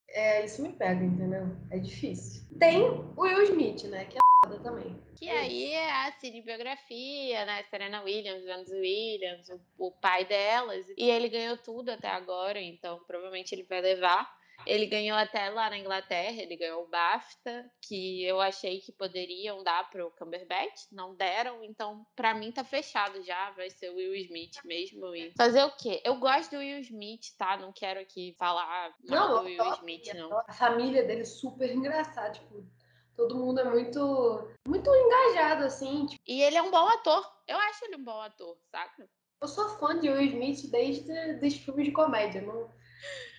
É, isso me pega, entendeu? É difícil. Tem o Will Smith, né? Que é foda também. Que aí é a cinebiografia, né? Serena Williams, Venus Williams, o, o pai delas. E ele ganhou tudo até agora, então provavelmente ele vai levar. Ele ganhou até lá na Inglaterra, ele ganhou o BAFTA, que eu achei que poderiam dar pro Cumberbatch, não deram, então pra mim tá fechado já, vai ser o Will Smith mesmo. E fazer o quê? Eu gosto do Will Smith, tá? Não quero aqui falar mal Não, do Will Smith, não. A família dele é super engraçada, tipo, todo mundo é muito, muito engajado, assim. Tipo, E ele é um bom ator. Eu acho ele um bom ator, saca? eu sou fã de Will Smith desde os filmes de comédia. Não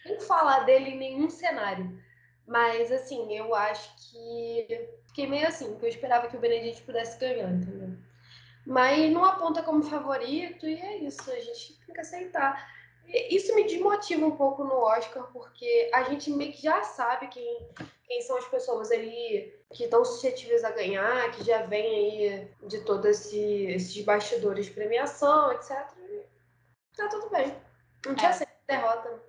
nem falar dele em nenhum cenário. Mas, assim, eu acho que fiquei meio assim, porque eu esperava que o Benedict pudesse ganhar, entendeu? Mas não aponta como favorito, e é isso, a gente tem que aceitar. Isso me desmotiva um pouco no Oscar, porque a gente meio que já sabe quem, quem são as pessoas ali que estão suscetíveis a ganhar, que já vem aí de todos esse, esses bastidores de premiação, etc. E tá tudo bem. Não tinha É. aceito derrota.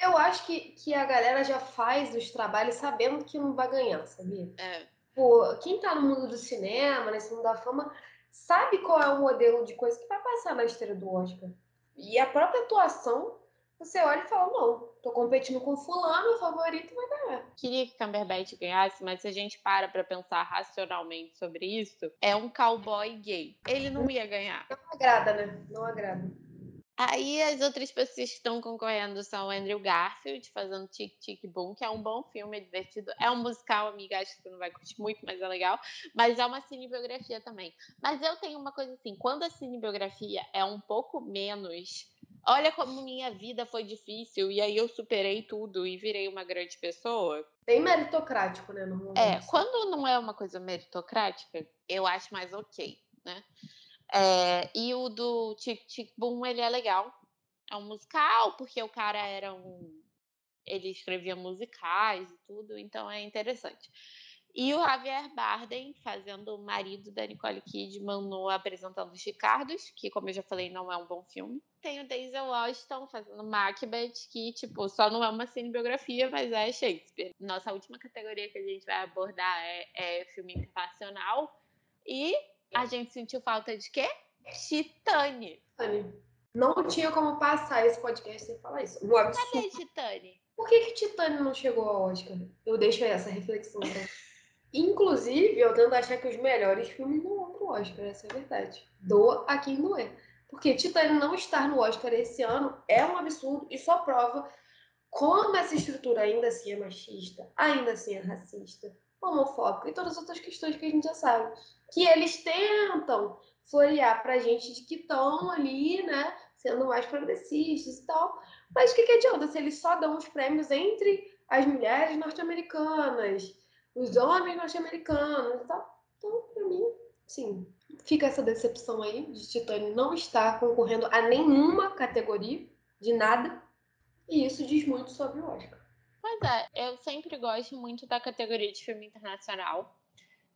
Eu acho que, que a galera já faz os trabalhos sabendo que não vai ganhar, sabia? É. Pô, quem tá no mundo do cinema, nesse mundo da fama, sabe qual é o modelo de coisa que vai passar na esteira do Oscar. E a própria atuação, você olha e fala, não, tô competindo com fulano, o favorito vai ganhar. queria que Cumberbatch ganhasse, mas se a gente para pra pensar racionalmente sobre isso, é um cowboy gay. Ele não ia ganhar. Não agrada, né? Não agrada. Aí as outras pessoas que estão concorrendo são o Andrew Garfield, fazendo Tic Tic Boom, que é um bom filme, é divertido. É um musical, amiga, acho que você não vai curtir muito, mas é legal. Mas é uma cinebiografia também. Mas eu tenho uma coisa assim, quando a cinebiografia é um pouco menos... Olha como minha vida foi difícil e aí eu superei tudo e virei uma grande pessoa. Bem meritocrático, né? No É, quando não é uma coisa meritocrática, eu acho mais ok, né? É, e o do Tic Tic Boom, ele é legal. É um musical, porque o cara era um. Ele escrevia musicais e tudo, então é interessante. E o Javier Bardem fazendo o marido da Nicole Kidman no Apresentando os Ricardos, que, como eu já falei, não é um bom filme. Tem o Denzel Washington fazendo Macbeth, que, tipo, só não é uma cinebiografia, mas é Shakespeare. Nossa última categoria que a gente vai abordar é, é filme internacional. E a gente sentiu falta de quê? Titane. Titane. Não tinha como passar esse podcast sem falar isso. Um absurdo. Cadê Titane? Por que, que Titane não chegou ao Oscar? Eu deixo essa reflexão. Inclusive, eu tento achar que os melhores filmes não vão pro Oscar, essa é a verdade. Doa a quem doer. Porque Titane não estar no Oscar esse ano é um absurdo e só prova como essa estrutura ainda assim é machista, ainda assim é racista, homofóbico e todas as outras questões que a gente já sabe. Que eles tentam florear pra gente de que estão ali, né, sendo mais progressistas e tal. Mas o que, que adianta se eles só dão os prêmios entre as mulheres norte-americanas, os homens norte-americanos e tal? Então, pra mim, sim, fica essa decepção aí de Titânio não estar concorrendo a nenhuma categoria de nada. E isso diz muito sobre o Oscar. Pois é, eu sempre gosto muito da categoria de filme internacional.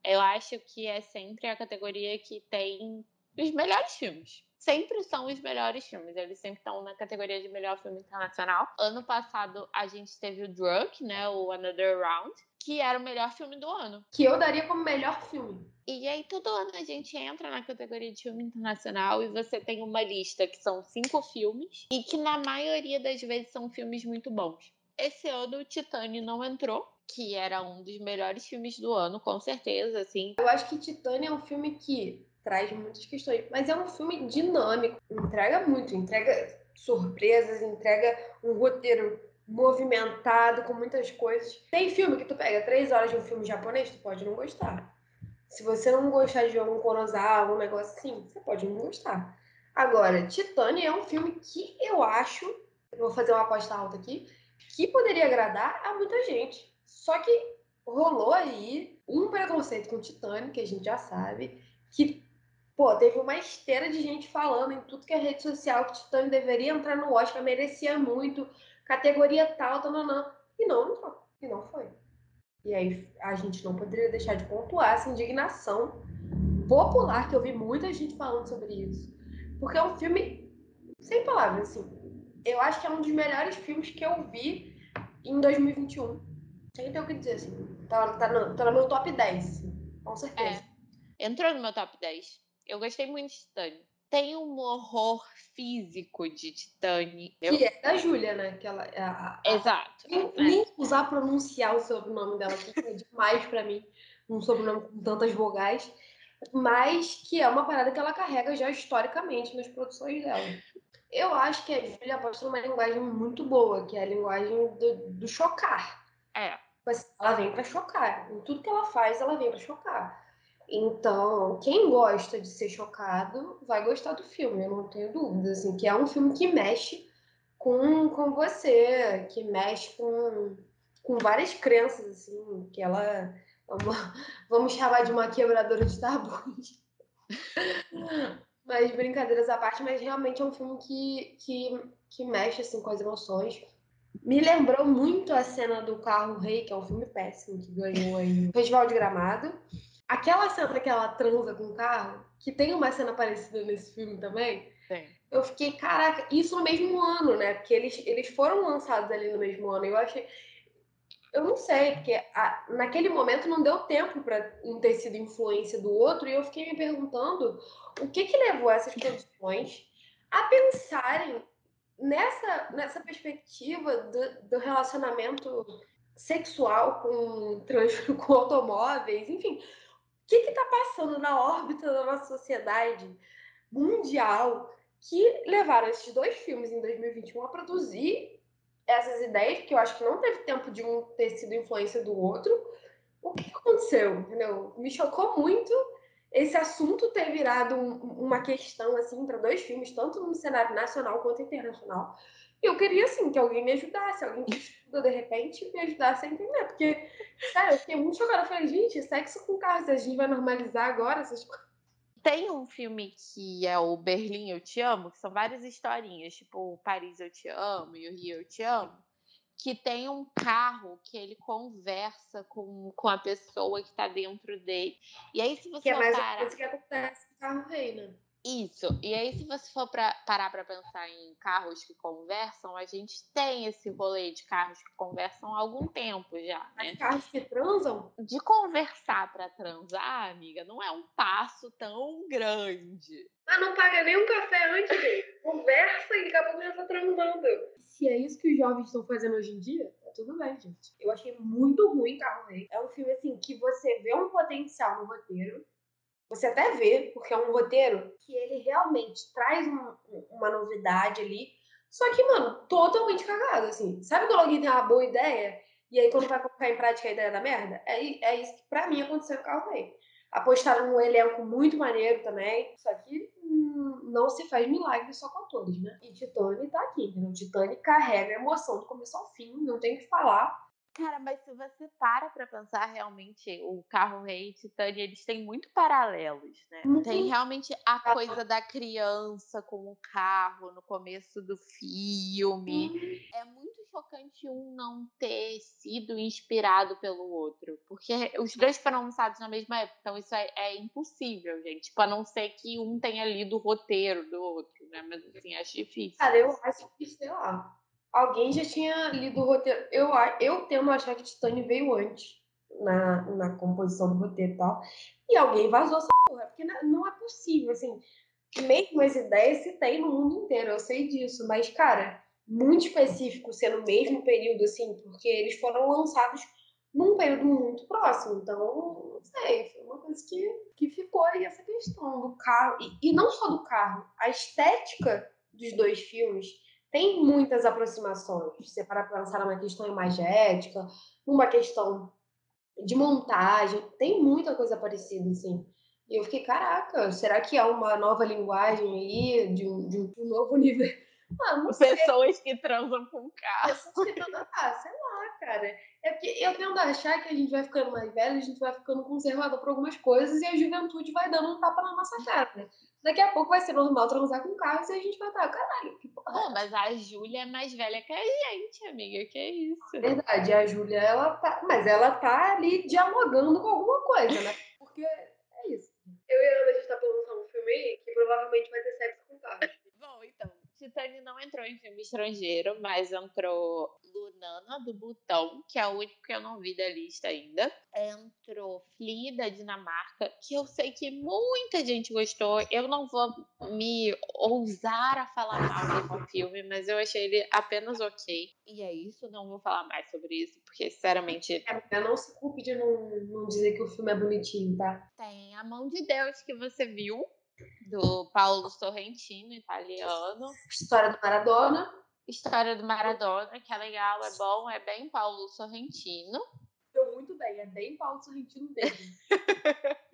Eu acho que é sempre a categoria que tem os melhores filmes. Sempre são os melhores filmes. Eles sempre estão na categoria de melhor filme internacional. Ano passado a gente teve o Drunk, né? O Another Round, que era o melhor filme do ano. Que eu daria como melhor filme. E aí, todo ano a gente entra na categoria de filme internacional e você tem uma lista que são cinco filmes e que na maioria das vezes são filmes muito bons. Esse ano o Titânio não entrou, que era um dos melhores filmes do ano, com certeza, assim. Eu acho que Titânio é um filme que traz muitas questões, mas é um filme dinâmico, entrega muito, entrega surpresas, entrega um roteiro movimentado com muitas coisas. Tem filme que tu pega três horas de um filme japonês, tu pode não gostar. Se você não gostar de um Kurosawa, um negócio assim, você pode não gostar. Agora, Titânia é um filme que eu acho, vou fazer uma aposta alta aqui, que poderia agradar a muita gente. Só que rolou aí um preconceito com Titânia, que a gente já sabe, que, pô, teve uma esteira de gente falando em tudo que é rede social que Titânia deveria entrar no Oscar, merecia muito, categoria tal, tal, não, não. E não entrou. E não foi. E aí a gente não poderia deixar de pontuar essa indignação popular, que eu vi muita gente falando sobre isso. Porque é um filme sem palavras, assim. Eu acho que é um dos melhores filmes que eu vi em 2021. Sem ter o que dizer, assim. Tá, tá, no, tá no meu top 10, assim, com certeza. É, entrou no meu top 10. Eu gostei muito de Titânio. Tem um horror físico de Titânia. Que é da Júlia, né? Que ela, a, a, Exato. Nem, né? nem usar pronunciar o sobrenome dela, que é demais pra mim. Um sobrenome com tantas vogais. Mas que é uma parada que ela carrega já historicamente nas produções dela. Eu acho que a Júlia aposta numa linguagem muito boa, que é a linguagem do, do chocar. É. Mas ela vem pra chocar. Em tudo que ela faz, ela vem pra chocar. Então, quem gosta de ser chocado vai gostar do filme, eu não tenho dúvida, assim, que é um filme que mexe com, com você, que mexe com, com várias crenças, assim, que ela uma, vamos chamar de uma quebradora de tabus. mas brincadeiras à parte, mas realmente é um filme que, que, que mexe, assim, com as emoções. Me lembrou muito a cena do Carro Rei, que é um filme péssimo, que ganhou aí o Festival de Gramado. Aquela cena que ela transa com o carro, que tem uma cena parecida nesse filme também. Sim. Eu fiquei, caraca, isso no mesmo ano, né? Porque eles, eles foram lançados ali no mesmo ano. Eu achei. Eu não sei, porque a, naquele momento não deu tempo para um ter sido influência do outro, e eu fiquei me perguntando o que, que levou essas produções a pensarem nessa, nessa perspectiva do, do relacionamento sexual com, trans, com automóveis, enfim. O que está passando na órbita da nossa sociedade mundial que levaram esses dois filmes em 2021 a produzir essas ideias, que eu acho que não teve tempo de um ter sido influência do outro. O que aconteceu? Entendeu? Me chocou muito esse assunto ter virado um, uma questão assim para dois filmes, tanto no cenário nacional quanto internacional. E eu queria, assim, que alguém me ajudasse, alguém que estuda de repente me ajudasse a entender. Porque, sério, eu fiquei muito chocada. Eu falei, gente, sexo com carros, a gente vai normalizar agora essas coisas. Tem um filme que é o Berlim Eu Te Amo, que são várias historinhas, tipo o Paris Eu Te Amo e o Rio Eu Te Amo, que tem um carro que ele conversa com, com a pessoa que tá dentro dele. E aí, se você Que é mais parar... que acontece com o carro rei, né? Isso. E aí, se você for pra, parar para pensar em carros que conversam, a gente tem esse rolê de carros que conversam há algum tempo já, né? Mas carros que transam, De conversar para transar, amiga, não é um passo tão grande. Mas não paga nem um café antes, gente. Conversa e daqui a pouco já tá transando. se é isso que os jovens estão fazendo hoje em dia, tá tudo bem, gente. Eu achei muito ruim Carro Rei. É um filme, assim, que você vê um potencial no roteiro. Você até vê, porque é um roteiro que ele realmente traz um- uma novidade ali. Só que, mano, totalmente cagado, assim. Sabe quando alguém tem uma boa ideia E aí, quando vai colocar em prática a ideia da merda, é, é isso que pra mim aconteceu com o rei. Apostaram num elenco muito maneiro também. Só que hum, não se faz milagre só com atores, né? E Titane tá aqui, entendeu? Titane carrega a emoção do começo ao fim, não tem o que falar. Cara, mas se você para pra pensar realmente, o Carro Rei e Titânia, eles têm muito paralelos, né? Uhum. Tem realmente a coisa da criança com o carro no começo do filme. Uhum. É muito chocante um não ter sido inspirado pelo outro, porque os dois foram lançados na mesma época, então isso é, é impossível, gente. Tipo, a não ser que um tenha lido o roteiro do outro, né? Mas assim, acho difícil. Cara, eu acho que, sei lá, alguém já tinha lido o roteiro. Eu, eu tendo a achar que Titane veio antes na, na composição do roteiro e tal. E alguém vazou essa porra. Porque não- não é possível, assim. Mesmo as ideias se tem no mundo inteiro, eu sei disso. Mas, cara, muito específico ser no mesmo período, assim, porque eles foram lançados num período muito próximo. Então, não sei, foi uma coisa que, que ficou aí essa questão do carro. E, e não só do carro, a estética dos dois filmes tem muitas aproximações. Se você para pensar numa questão imagética, numa questão de montagem, tem muita coisa parecida, assim. E eu fiquei, caraca, será que há uma nova linguagem aí, de um, de um- novo nível? Ah. Pessoas que transam com carro. Pessoas que tão- Ah, sei lá, cara. É porque eu tendo a achar que a gente vai ficando mais velho, a gente vai ficando conservador por algumas coisas e a juventude vai dando um tapa na nossa cara, né? Daqui a pouco vai ser normal transar com carros e a gente vai estar, caralho, que porra. Pô, mas a Júlia é mais velha que a gente, amiga. Que isso? É verdade, a Júlia, ela tá. Mas ela tá ali dialogando com alguma coisa, né? Porque é isso. Eu e a Ana, a gente tá lançar um filme aí que provavelmente vai ter sexo com carros. Titane não entrou em filme estrangeiro, mas entrou Lunana do Butão, que é o único que eu não vi da lista ainda. Entrou Flea da Dinamarca, que eu sei que muita gente gostou. Eu não vou me ousar a falar mal desse filme, mas eu achei ele apenas ok. E é isso, não vou falar mais sobre isso, porque sinceramente É, não se culpe de não, não dizer que o filme é bonitinho, tá? tem A Mão de Deus que você viu, do Paulo Sorrentino, italiano. História do Maradona. História do Maradona, que é legal, é bom, é bem Paulo Sorrentino. Deu muito bem, é bem Paulo Sorrentino mesmo.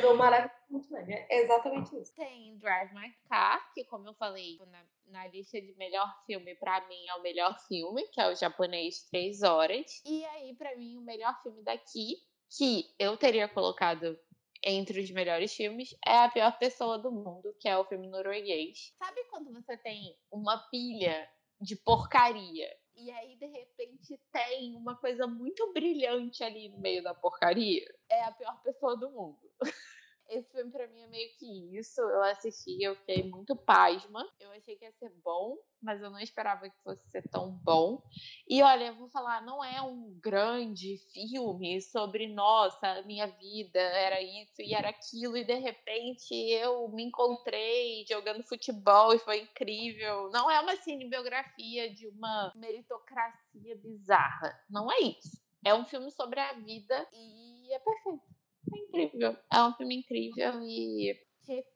Deu maravilhoso muito bem, é exatamente isso. Tem Drive My Car, que como eu falei na, na lista de melhor filme, pra mim é o melhor filme, que é o japonês Três Horas. E aí, pra mim, o melhor filme daqui, que eu teria colocado entre os melhores filmes, é A Pior Pessoa do Mundo, que é o filme norueguês. Sabe quando você tem uma pilha de porcaria e aí, de repente, tem uma coisa muito brilhante ali no meio da porcaria? É a pior pessoa do mundo. Esse filme pra mim é meio que isso. Eu assisti, eu fiquei muito pasma. Eu achei que ia ser bom, mas eu não esperava que fosse ser tão bom. E olha, eu vou falar, não é um grande filme sobre, nossa, minha vida era isso e era aquilo, e de repente eu me encontrei jogando futebol e foi incrível. Não é uma cinebiografia de uma meritocracia bizarra. Não é isso. É um filme sobre a vida e é perfeito. É incrível. É um filme incrível e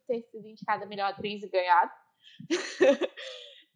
ter sido indicada a melhor atriz e ganhado.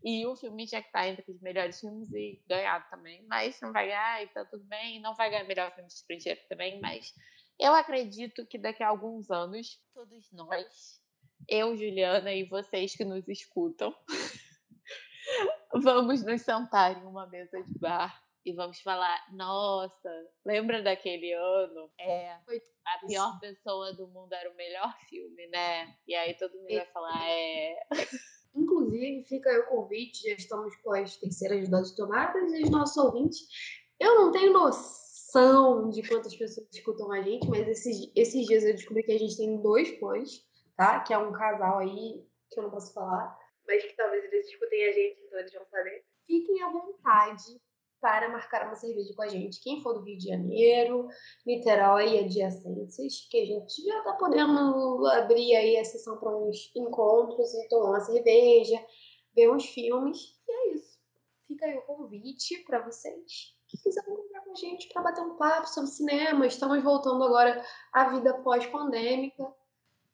e o filme tinha que estar entre os melhores filmes e ganhado também. Mas não vai ganhar e tá tudo bem. Não vai ganhar melhor filme estrangeiro também, mas eu acredito que daqui a alguns anos, todos nós, eu, Juliana e vocês que nos escutam, vamos nos sentar em uma mesa de bar e vamos falar, nossa, lembra daquele ano? É, Foi a pior pessoa do mundo era o melhor filme, né? E aí todo mundo vai falar, é. Inclusive, fica aí o convite, já estamos com as terceiras doses tomadas e os nossos ouvintes. Eu não tenho noção de quantas pessoas escutam a gente, mas esses, esses dias eu descobri que a gente tem dois fãs, tá? Que é um casal aí que eu não posso falar. Mas que talvez eles escutem a gente, então eles vão saber. Fiquem à vontade para marcar uma cerveja com a gente. Quem for do Rio de Janeiro, Niterói e adjacências, que a gente já tá podendo abrir aí a sessão para uns encontros e tomar uma cerveja, ver uns filmes. E é isso. Fica aí o convite para vocês que quiserem encontrar com a gente para bater um papo sobre cinema. Estamos voltando agora à vida pós-pandêmica.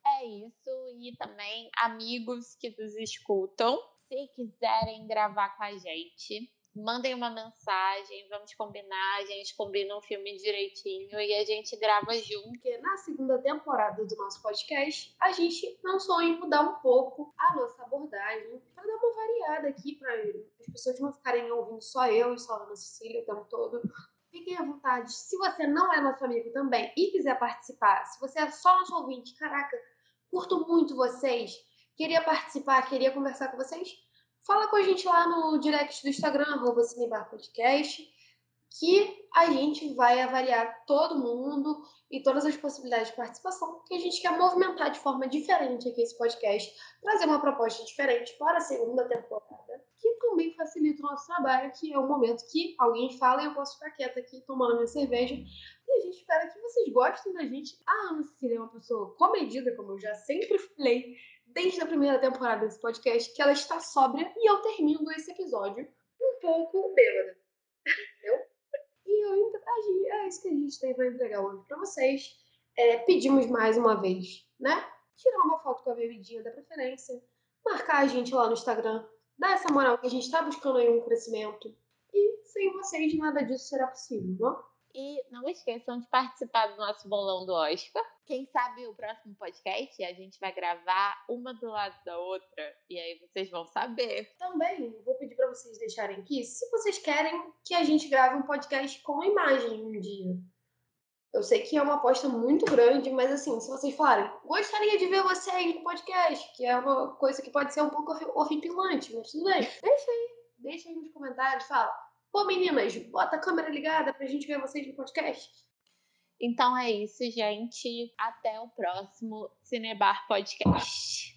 É isso. E também amigos que nos escutam, se quiserem gravar com a gente, mandem uma mensagem, vamos combinar, a gente combina um filme direitinho e a gente grava junto. Porque na segunda temporada do nosso podcast, a gente pensou em mudar um pouco a nossa abordagem, para dar uma variada aqui, para as pessoas não ficarem ouvindo só eu e só a Ana Cecília o tempo todo. Fiquem à vontade. Se você não é nosso amigo também e quiser participar, se você é só nosso ouvinte, caraca, curto muito vocês, queria participar, queria conversar com vocês, fala com a gente lá no direct do Instagram, arroba que a gente vai avaliar todo mundo e todas as possibilidades de participação, que a gente quer movimentar de forma diferente aqui esse podcast, trazer uma proposta diferente para a segunda temporada, que também facilita o nosso trabalho, que é o momento que alguém fala e eu posso ficar quieta aqui tomando minha cerveja. E a gente espera que vocês gostem da gente. A Ana Cecília é uma pessoa comedida, como eu já sempre falei, desde a primeira temporada desse podcast, que ela está sóbria e eu termino esse episódio um pouco bêbada. Entendeu? E eu. É isso que a gente tem para entregar hoje para vocês. É, pedimos mais uma vez, né? Tirar uma foto com a bebidinha da preferência. Marcar a gente lá no Instagram. Dar essa moral que a gente está buscando aí um crescimento. E sem vocês nada disso será possível, não? E não esqueçam de participar do nosso bolão do Oscar. Quem sabe o próximo podcast a gente vai gravar uma do lado da outra e aí vocês vão saber. Também vou pedir para vocês deixarem aqui se vocês querem que a gente grave um podcast com imagem um dia. Eu sei que é uma aposta muito grande, mas assim, se vocês falarem, gostaria de ver vocês no podcast, que é uma coisa que pode ser um pouco horripilante, mas tudo bem. Deixa aí, deixa aí nos comentários, fala. Pô, meninas, bota a câmera ligada pra gente ver vocês no podcast. Então é isso, gente. Até o próximo Cinebar Podcast.